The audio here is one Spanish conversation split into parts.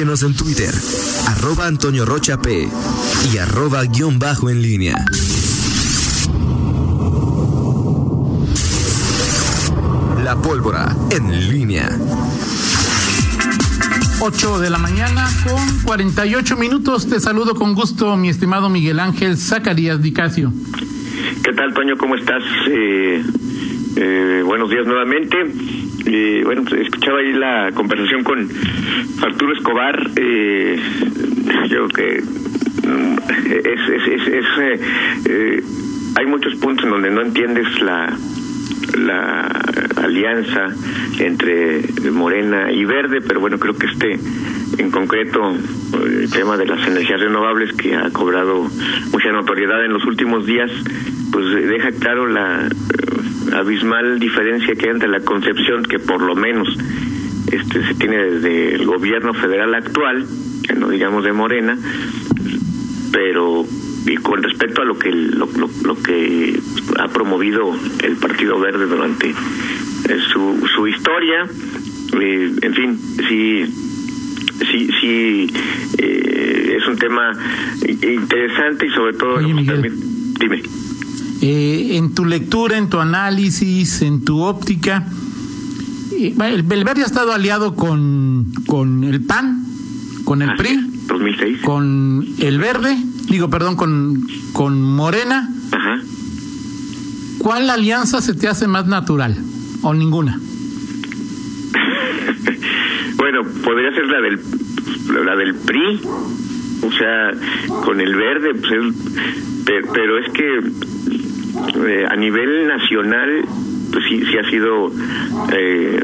Síguenos en Twitter, arroba Antonio Rocha P y arroba guion bajo en línea. La pólvora en línea. 8 de la mañana con 48 minutos. Te saludo con gusto, mi estimado Miguel Ángel Zacarías Dicasio. ¿Qué tal, Toño? ¿Cómo estás? Eh, eh, buenos días nuevamente. Eh, bueno, pues, escuchaba ahí la conversación con Arturo Escobar. Eh, yo creo que mm, es, es, es, es eh, eh, hay muchos puntos en donde no entiendes la la alianza entre Morena y Verde, pero bueno, creo que este en concreto el tema de las energías renovables que ha cobrado mucha notoriedad en los últimos días, pues deja claro la eh, abismal diferencia que hay entre la concepción que por lo menos este se tiene desde el gobierno federal actual, que no digamos de Morena, pero y con respecto a lo que lo, lo, lo que ha promovido el Partido Verde durante eh, su, su historia, eh, en fin, sí sí sí eh, es un tema interesante y sobre todo Oye, Miguel. también- dime Eh, en tu lectura, en tu análisis, en tu óptica, eh, el, el Verde ha estado aliado con, con el PAN, con el Ah, PRI, 2006 con el Verde, digo, perdón, con, con Morena. ajá ¿Cuál alianza se te hace más natural? ¿O ninguna? bueno podría ser la del la del PRI o sea con el verde pues es- pero, es que eh, a nivel nacional pues sí sí ha sido eh,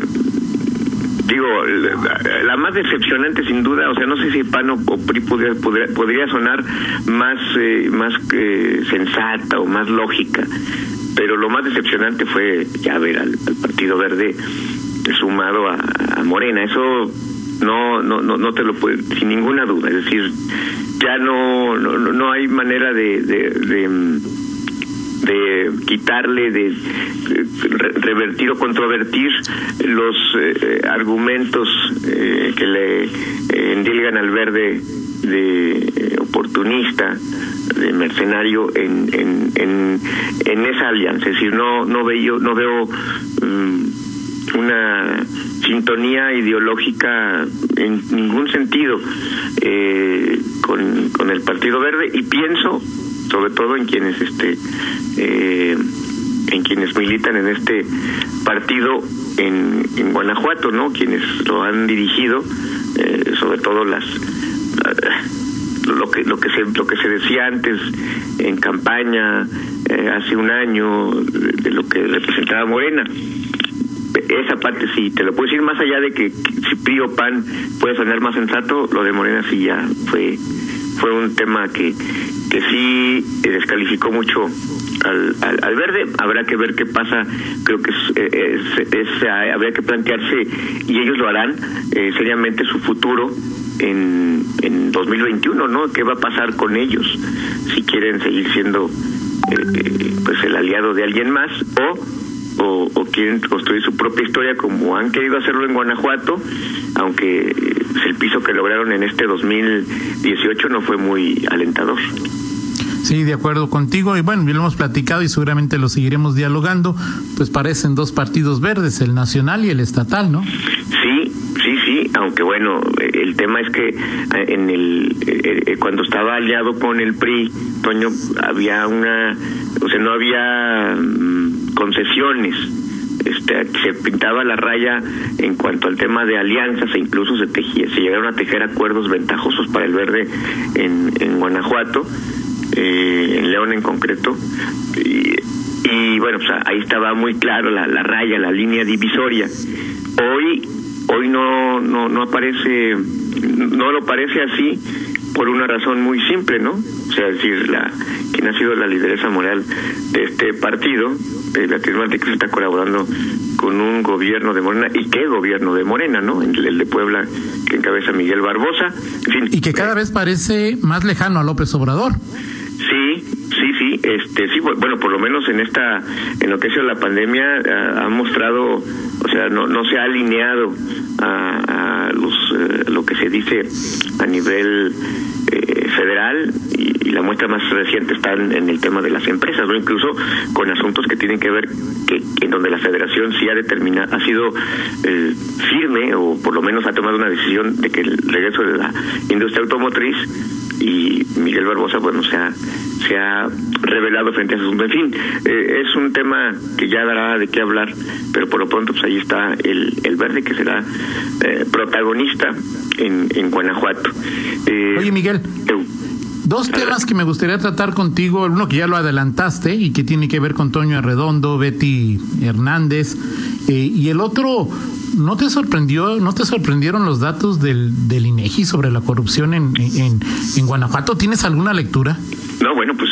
digo la, más decepcionante sin duda o sea no sé si PAN o, PRI podría, podría, sonar más eh, más eh, sensata o más lógica pero lo más decepcionante fue ya ver al, Partido Verde sumado a Morena. Eso no no no no te lo puedo sin ninguna duda es decir ya no no, no- hay manera de, de, mm, quitarle, de re- revertir o controvertir los eh, argumentos eh, que le eh, endilgan al verde de eh, oportunista, de mercenario en, en, en, en esa alianza. Es decir, no, no veo, no veo mm, una sintonía ideológica en ningún sentido eh, con, con el Partido Verde y pienso sobre todo en quienes este eh, en quienes militan en este partido en, en Guanajuato no quienes lo han dirigido eh, sobre todo las lo que lo que se lo que se decía antes en campaña eh, hace un año de, de lo que representaba Morena esa parte sí, te lo puedo decir más allá de que, si PRI PAN puede sonar más sensato, lo de Morena sí ya fue fue un tema que, que sí eh, descalificó mucho al, al, verde. Habrá que ver qué pasa. Creo que es, eh, es, eh, habría que plantearse, y ellos lo harán, eh, seriamente su futuro en, en 2021, ¿no? ¿Qué va a pasar con ellos? Si quieren seguir siendo eh, eh, pues el aliado de alguien más o o, o quieren construir su propia historia como han querido hacerlo en Guanajuato, aunque eh, el piso que lograron en este 2018 no fue muy alentador. Sí, de acuerdo contigo. Y bueno, ya lo hemos platicado y seguramente lo seguiremos dialogando. Pues parecen dos partidos verdes, el nacional y el estatal, ¿no? Sí, sí, sí, aunque bueno, el tema es que eh, en el eh, eh, cuando estaba aliado con el PRI, Toño, había una, o sea, no había mm, concesiones. Este, se pintaba la raya en cuanto al tema de alianzas e incluso se tejía, se llegaron a tejer acuerdos ventajosos para el verde en, Guanajuato, eh, en León en concreto, y, y bueno, pues ahí estaba muy claro la, la raya, la línea divisoria. Hoy hoy no no no aparece no lo parece así por una razón muy simple, ¿no? O sea, es decir, la quien ha sido la lideresa moral de este partido, eh, Beatriz Márquez está colaborando con un gobierno de Morena y qué gobierno de Morena, ¿no? El, el de Puebla que encabeza Miguel Barbosa, en fin. Y que cada vez parece más lejano a López Obrador. Sí, Sí, sí, este, sí, bueno, por lo menos en esta, en lo que ha sido la pandemia, ha mostrado, o sea, no, no se ha alineado a, a los, eh, lo que se dice a nivel eh, federal y, la muestra más reciente está en, el tema de las empresas, o incluso con asuntos que tienen que ver que en donde la Federación sí ha determinado, ha sido eh, firme o por lo menos ha tomado una decisión de que el regreso de la industria automotriz y Miguel Barbosa, bueno, se ha, se ha revelado frente a ese asunto. En fin, eh, es un tema que ya dará de qué hablar, pero por lo pronto pues ahí está el, el verde que será eh, protagonista en, en Guanajuato. Eh, Oye, Miguel. Dos temas que me gustaría tratar contigo, uno que ya lo adelantaste y que tiene que ver con Toño Arredondo, Betty Hernández, y el otro, ¿no te sorprendió, no te sorprendieron los datos del, del INEGI sobre la corrupción en, en, en Guanajuato? ¿Tienes alguna lectura? No, bueno, pues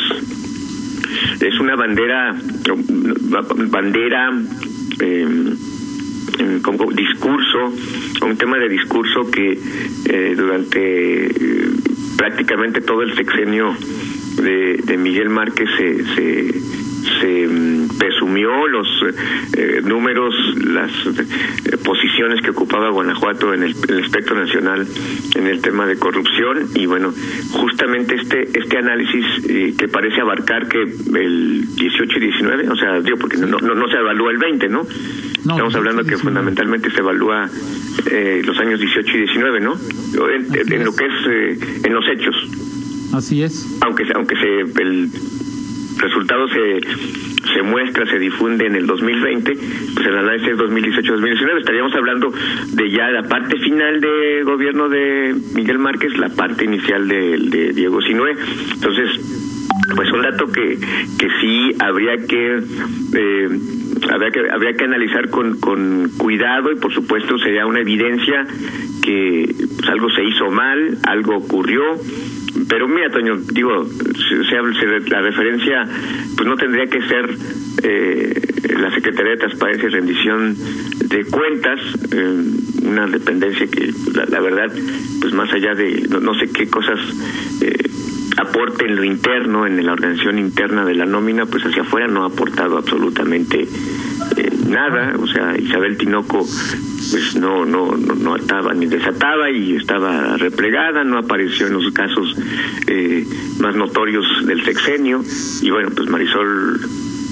es una bandera, bandera, eh, como discurso, un tema de discurso que eh, durante eh, prácticamente todo el sexenio de, de Miguel Márquez se, se mm, presumió los eh, números, las eh, posiciones que ocupaba Guanajuato en el, espectro nacional en el tema de corrupción y bueno, justamente este este análisis eh, que parece abarcar que el 18 y 19, o sea, digo, porque no, no, no se evalúa el 20, ¿no? Estamos hablando que fundamentalmente se evalúa los años 18 y 19, ¿no? En, lo que es en los hechos. Así es. Aunque aunque se el resultado se, se muestra, se difunde en el 2020, pues el análisis es 2018-2019. Estaríamos hablando de ya la parte final de gobierno de Miguel Márquez, la parte inicial de, de Diego Sinué. Entonces, pues un dato que, que sí habría que... Eh, habría que habría que analizar con, con cuidado y por supuesto sería una evidencia que pues, algo se hizo mal, algo ocurrió pero mira, Toño, digo, se, la referencia, pues no tendría que ser eh, la Secretaría de Transparencia y Rendición de Cuentas, eh, una dependencia que, la, verdad, pues más allá de no, sé qué cosas eh, aporte en lo interno, en la organización interna de la nómina, pues hacia afuera no ha aportado absolutamente eh, nada. O sea, Isabel Tinoco pues no, no, no, ataba ni desataba y estaba replegada, no apareció en los casos eh, más notorios del sexenio. Y bueno, pues Marisol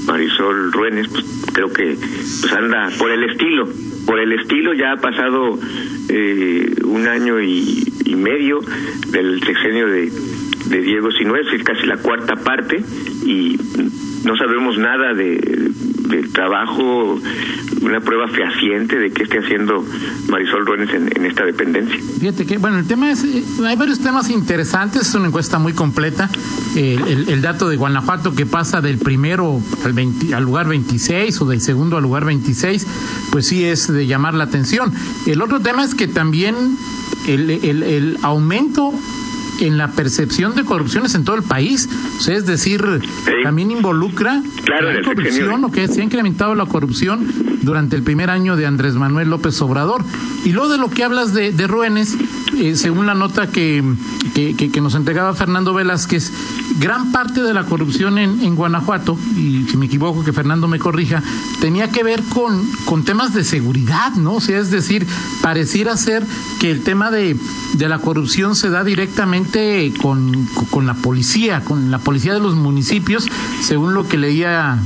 Marisol Ruénes, pues creo que pues anda por el estilo, por el estilo. Ya ha pasado eh, un año y, medio del sexenio de, de Diego Sinués, es casi la cuarta parte y no sabemos nada de, del trabajo, una prueba fehaciente de qué esté haciendo Marisol Ruénes en, esta dependencia. Fíjate que, bueno, el tema es, eh, hay varios temas interesantes, es una encuesta muy completa. El, dato de Guanajuato que pasa del primero al, al lugar 26 o del segundo al lugar 26, pues sí es de llamar la atención. El otro tema es que también el, el, el aumento en la percepción de corrupciones en todo el país. O sea, es decir, también involucra la corrupción o que se ha incrementado la corrupción durante el primer año de Andrés Manuel López Obrador. Y luego de lo que hablas de, de eh, según la nota que, que, que, nos entregaba Fernando Velázquez, gran parte de la corrupción en, en, Guanajuato, y si me equivoco que Fernando me corrija, tenía que ver con, con temas de seguridad, ¿no? O sea, es decir, pareciera ser que el tema de, de la corrupción se da directamente con, con la policía, con la policía de los municipios, según lo que leía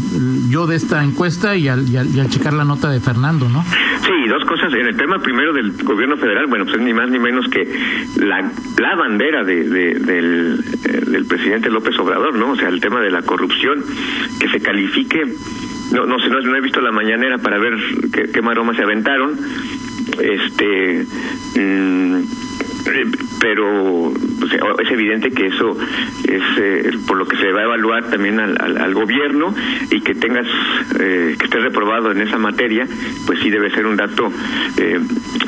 yo de esta encuesta y al, checar la nota de Fernando, ¿no? Sí, dos cosas. En el tema primero del gobierno federal, bueno, pues es ni más ni menos que la, la bandera de, del, eh, del presidente López Obrador, ¿no? O sea, el tema de la corrupción, que se califique no no sé no, no, he visto la mañanera para ver qué, qué maromas se aventaron este mm, pero es evidente que eso es eh, por lo que se va a evaluar también al, al, gobierno y que tengas eh, que estés reprobado en esa materia pues sí debe ser un dato eh,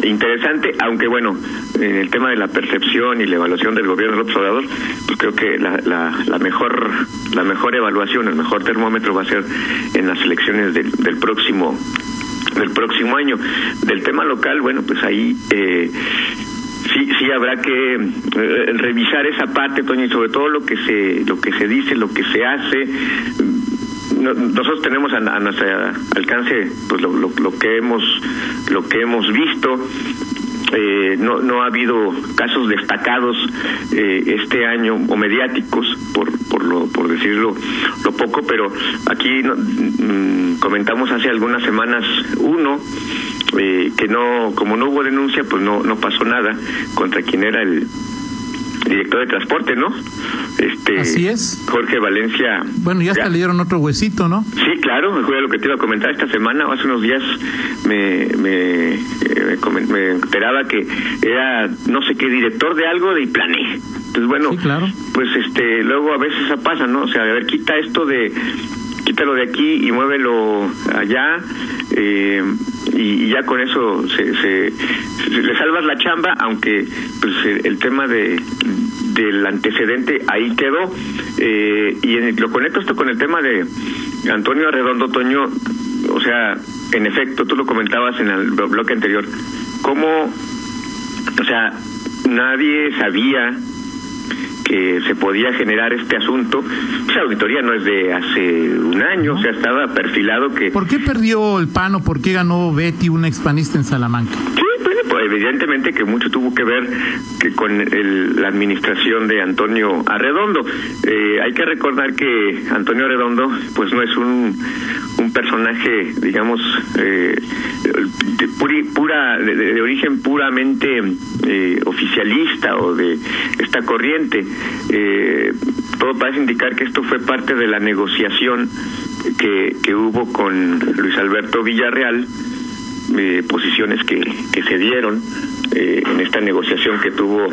interesante. Aunque bueno en el tema de la percepción y la evaluación del gobierno del observador pues creo que la, la, mejor la mejor evaluación el mejor termómetro va a ser en las elecciones del, del próximo del próximo año. Del tema local bueno pues ahí eh, sí sí habrá que eh, revisar esa parte Toño y sobre todo lo que se lo que se dice lo que se hace. Nosotros tenemos a, nuestro alcance pues lo, lo, que hemos lo que hemos visto. Eh, no, no ha habido casos destacados eh, este año o mediáticos por por lo por decirlo lo poco pero aquí mm, comentamos hace algunas semanas uno eh, que no como no hubo denuncia pues no no pasó nada contra quien era el director de transporte, ¿no? Este, Así es. Jorge Valencia. Bueno, ya, hasta le dieron otro huesito, ¿no? Sí, claro, me lo que te iba a comentar esta semana, hace unos días me, me, eh, me, enteraba que era no sé qué director de algo de Iplané. Entonces, bueno, claro. pues este, luego a veces pasa, ¿no? O sea, a ver, quita esto de quítalo de aquí y muévelo allá eh, y, ya con eso se, se, le salvas la chamba aunque pues el, tema de del antecedente ahí quedó eh, y lo conecto esto con el tema de Antonio Arredondo Toño o sea en efecto tú lo comentabas en el bloque anterior cómo o sea nadie sabía que se podía generar este asunto. Esa auditoría no es de hace un año, o sea, estaba perfilado que... ¿Por qué perdió el PAN o por qué ganó Betty, un expanista en Salamanca? Sí, pues evidentemente que mucho tuvo que ver que con la administración de Antonio Arredondo. Eh, hay que recordar que Antonio Arredondo, pues no es un, un personaje, digamos, eh, de, pura, de, origen puramente eh, oficialista o de esta corriente. todo parece indicar que esto fue parte de la negociación que, que hubo con Luis Alberto Villarreal eh, posiciones que, que se dieron eh, en esta negociación que tuvo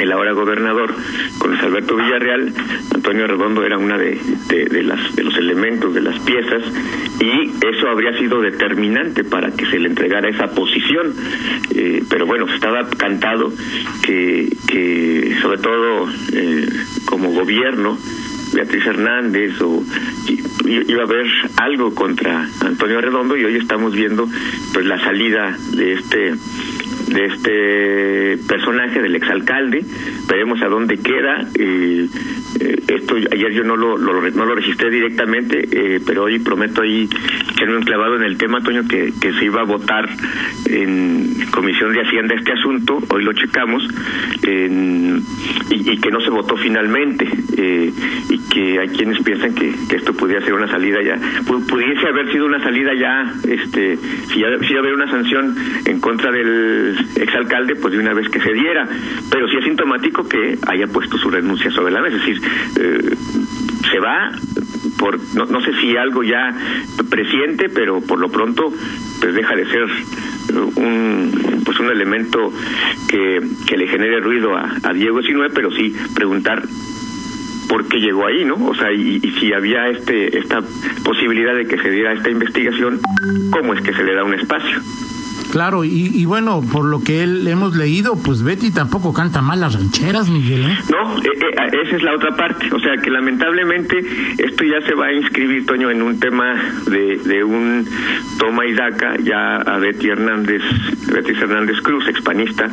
el ahora gobernador con Luis Alberto Villarreal, Antonio Redondo era una de, de, las, de los elementos, de las piezas, y eso habría sido determinante para que se le entregara esa posición. Eh, pero bueno, estaba cantado que, que sobre todo como gobierno, Beatriz Hernández o iba a haber algo contra Antonio Redondo y hoy estamos viendo pues la salida de este de este personaje del exalcalde veremos a dónde queda eh, eh, esto ayer yo no lo, lo, no lo registré directamente eh, pero hoy prometo ahí que no enclavado en el tema Toño que, que se iba a votar en comisión de hacienda este asunto hoy lo checamos y, y, que no se votó finalmente y que hay quienes piensan que, esto pudiera ser una salida ya pudiese haber sido una salida ya este si ya si haber una sanción en contra del exalcalde pues de una vez que se diera pero sí es sintomático que haya puesto su renuncia sobre la mesa es decir eh, se va por no, no sé si algo ya presiente pero por lo pronto pues deja de ser un pues un elemento que, que le genere ruido a, Diego Sinue pero sí preguntar por qué llegó ahí, ¿no? O sea, y, si había este esta posibilidad de que se diera esta investigación, ¿cómo es que se le da un espacio? Claro, y, bueno, por lo que él, hemos leído, pues Betty tampoco canta mal las rancheras, Miguel. ¿eh? No, eh, eh, esa es la otra parte. O sea, que lamentablemente esto ya se va a inscribir, Toño, en un tema de, de un toma y daca ya a Betty Hernández, Betty Hernández Cruz, expanista,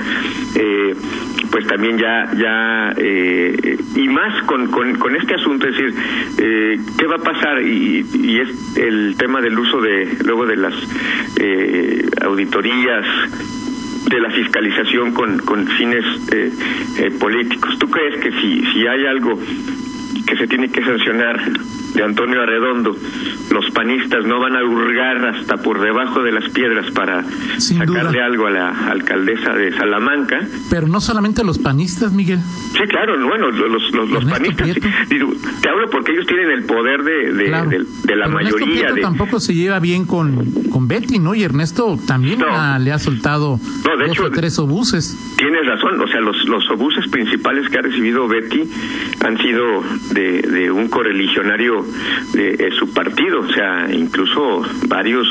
eh, pues también ya, ya y más con, con, este asunto, es decir, ¿qué va a pasar? Y, y es el tema del uso de, luego de las auditorías de la fiscalización con, con fines eh, eh, políticos. ¿Tú crees que si, si hay algo que se tiene que sancionar de Antonio Arredondo, los panistas no van a hurgar hasta por debajo de las piedras para sacarle algo a la alcaldesa de Salamanca. Pero no solamente los panistas, Miguel. Sí, claro, bueno, los, los, panistas. te hablo porque ellos tienen el poder de, de, de, la mayoría. de... tampoco se lleva bien con, con Betty, ¿no? Y Ernesto también le ha soltado no, de hecho, tres obuses. Tienes razón, o sea, los, los obuses principales que ha recibido Betty han sido de, de un correligionario de, su partido, o sea, incluso varios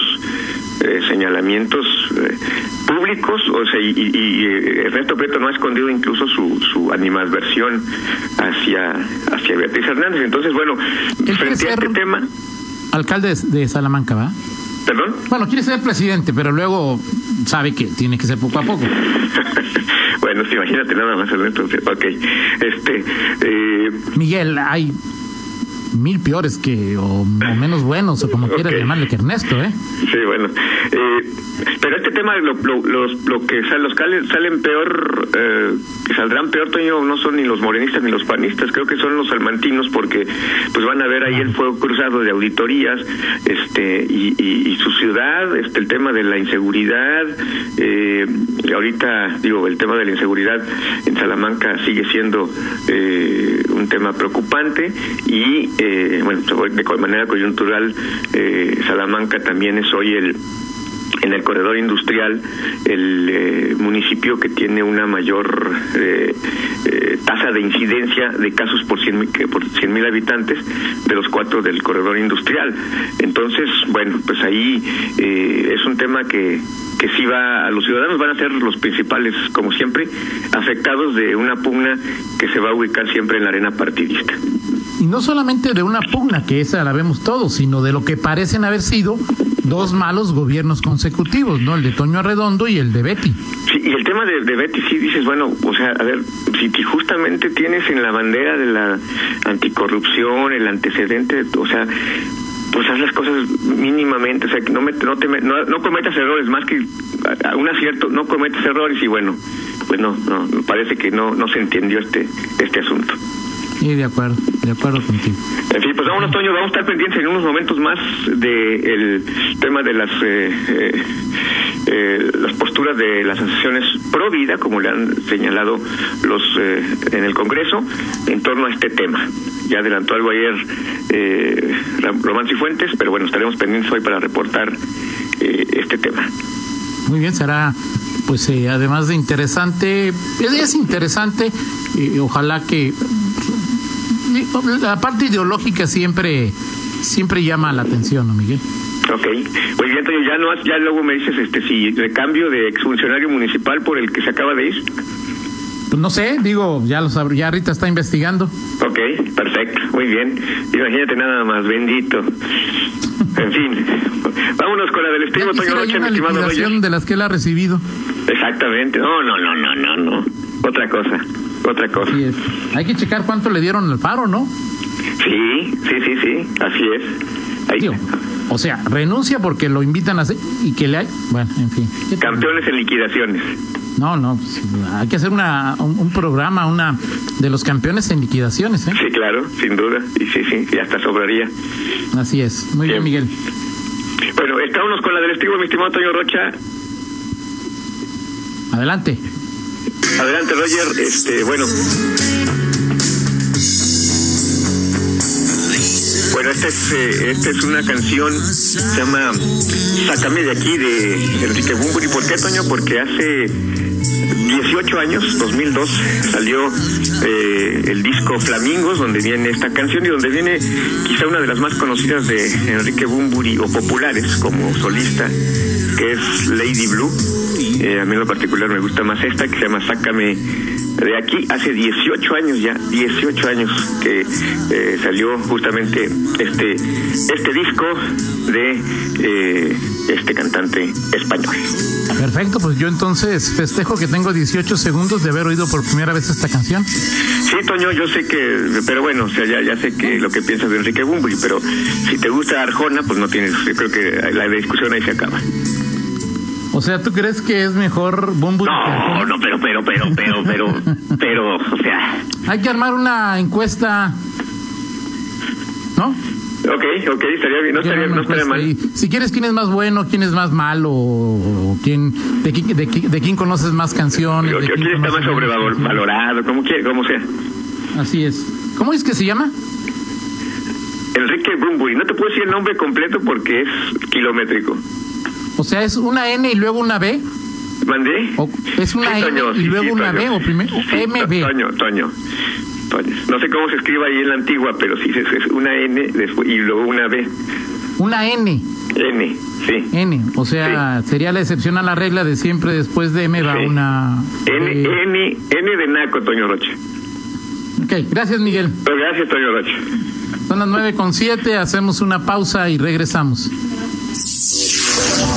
eh, señalamientos eh, públicos, o sea, y, y, eh, Ernesto Prieto no ha escondido incluso su, su animadversión hacia, hacia Beatriz Hernández. Entonces, bueno, frente a este tema... Alcalde de Salamanca, ¿va? ¿Perdón? Bueno, quiere ser presidente, pero luego sabe que tiene que ser poco a poco. bueno, sí, imagínate nada más, Ernesto. Ok. Este, eh... Miguel, hay mil peores que o, menos buenos o como quieras llamarle que Ernesto, ¿eh? Sí, bueno. Eh, pero este tema, lo, lo, los, lo que los salen peor, eh, que saldrán peor, Toño, no son ni los morenistas ni los panistas, creo que son los salmantinos porque pues van a ver ahí el fuego cruzado de auditorías este y, y, su ciudad, este el tema de la inseguridad, eh, ahorita digo, el tema de la inseguridad en Salamanca sigue siendo eh, un tema preocupante y eh, bueno, de manera coyuntural, eh, Salamanca también es hoy el en el corredor industrial el eh, municipio que tiene una mayor eh, eh, tasa de incidencia de casos por 100 por cien mil habitantes de los cuatro del corredor industrial. Entonces bueno pues ahí es un tema que que sí va a los ciudadanos van a ser los principales como siempre afectados de una pugna que se va a ubicar siempre en la arena partidista y no solamente de una pugna que esa la vemos todos sino de lo que parecen haber sido dos malos gobiernos consecutivos, ¿no? El de Toño Arredondo y el de Betty. Sí, y el tema de, Betty sí dices, bueno, o sea, a ver, si, justamente tienes en la bandera de la anticorrupción, el antecedente, o sea, pues haz las cosas mínimamente, o sea, no, me, no, no, cometas errores, más que un acierto, no cometas errores y bueno, pues no, no, parece que no, no se entendió este, este asunto. Sí, de acuerdo, de acuerdo contigo. En fin, pues vámonos, Toño, vamos a estar pendientes en unos momentos más del tema de las eh, eh, eh, las posturas de las asociaciones pro vida, como le han señalado los en el Congreso, en torno a este tema. Ya adelantó algo ayer eh, Román Cifuentes, pero bueno, estaremos pendientes hoy para reportar este tema. Muy bien, será pues además de interesante, es interesante, ojalá que la parte ideológica siempre siempre llama la atención, ¿no, Miguel? Ok, muy bien, ya no ya luego me dices este si de cambio de exfuncionario municipal por el que se acaba de ir. Pues no sé, digo, ya lo sabré, ya Rita está investigando. Ok, perfecto, muy bien. Imagínate nada más, bendito. En fin, vámonos con la del estilo Toño Rocha, mi estimado de las que él ha recibido. Exactamente, no, no, no, no, no, no. Otra cosa otra cosa. Hay que checar cuánto le dieron al faro, ¿no? Sí, sí, sí, sí, así es. o sea, renuncia porque lo invitan a hacer y que le hay. Bueno, en fin. Campeones en liquidaciones. No, no, pues, hay que hacer una, un, programa, una de los campeones en liquidaciones, ¿eh? Sí, claro, sin duda. Y sí, sí, y hasta sobraría. Así es. Muy bien, Miguel. Bueno, estábamos con la del estigo, mi estimado Toño Rocha. Adelante. Adelante, Roger. Este, bueno. Bueno, esta es, eh, esta es una canción, se llama Sácame de aquí de Enrique Bumburi. ¿Por qué, Toño? Porque hace 18 años, 2002, salió eh, el disco Flamingos, donde viene esta canción y donde viene quizá una de las más conocidas de Enrique Bumburi o populares como solista, que es Lady Blue. Eh, a mí en lo particular me gusta más esta que se llama Sácame de aquí. Hace 18 años ya, 18 años que eh, salió justamente este, este disco de eh, este cantante español. Perfecto, pues yo entonces festejo que tengo 18 segundos de haber oído por primera vez esta canción. Sí, Toño, yo sé que, pero bueno, o sea, ya, ya sé que lo que piensas de Enrique Bumburi, pero si te gusta Arjona, pues no tienes, yo creo que la discusión ahí se acaba. O sea, ¿tú crees que es mejor Bumbu? No, no, pero, pero, pero, pero, pero, pero, o sea. Hay que armar una encuesta, ¿no? Ok, ok, estaría bien, no estaría, no estaría mal. Si quieres, ¿quién es más bueno, quién es más malo? O quién, de, quién, de, quién conoces más canciones? de quién, está más sobrevalorado? Como, como sea. Así es. ¿Cómo es que se llama? Enrique Bumburi. No te puedo decir el nombre completo porque es kilométrico. O sea, ¿es una N y luego una B? ¿Mandé? ¿Es una N y luego una B o primero? MB. Toño, Toño. No sé cómo se escribe ahí en la antigua, pero sí es una N después, y luego una B. Una N. N, sí. N, o sea, sería la excepción a la regla de siempre después de M va una... N, N, N de Naco, Toño Roche. Ok, gracias Miguel. Pues gracias, Toño Roche. Son las nueve con siete, hacemos una pausa y regresamos.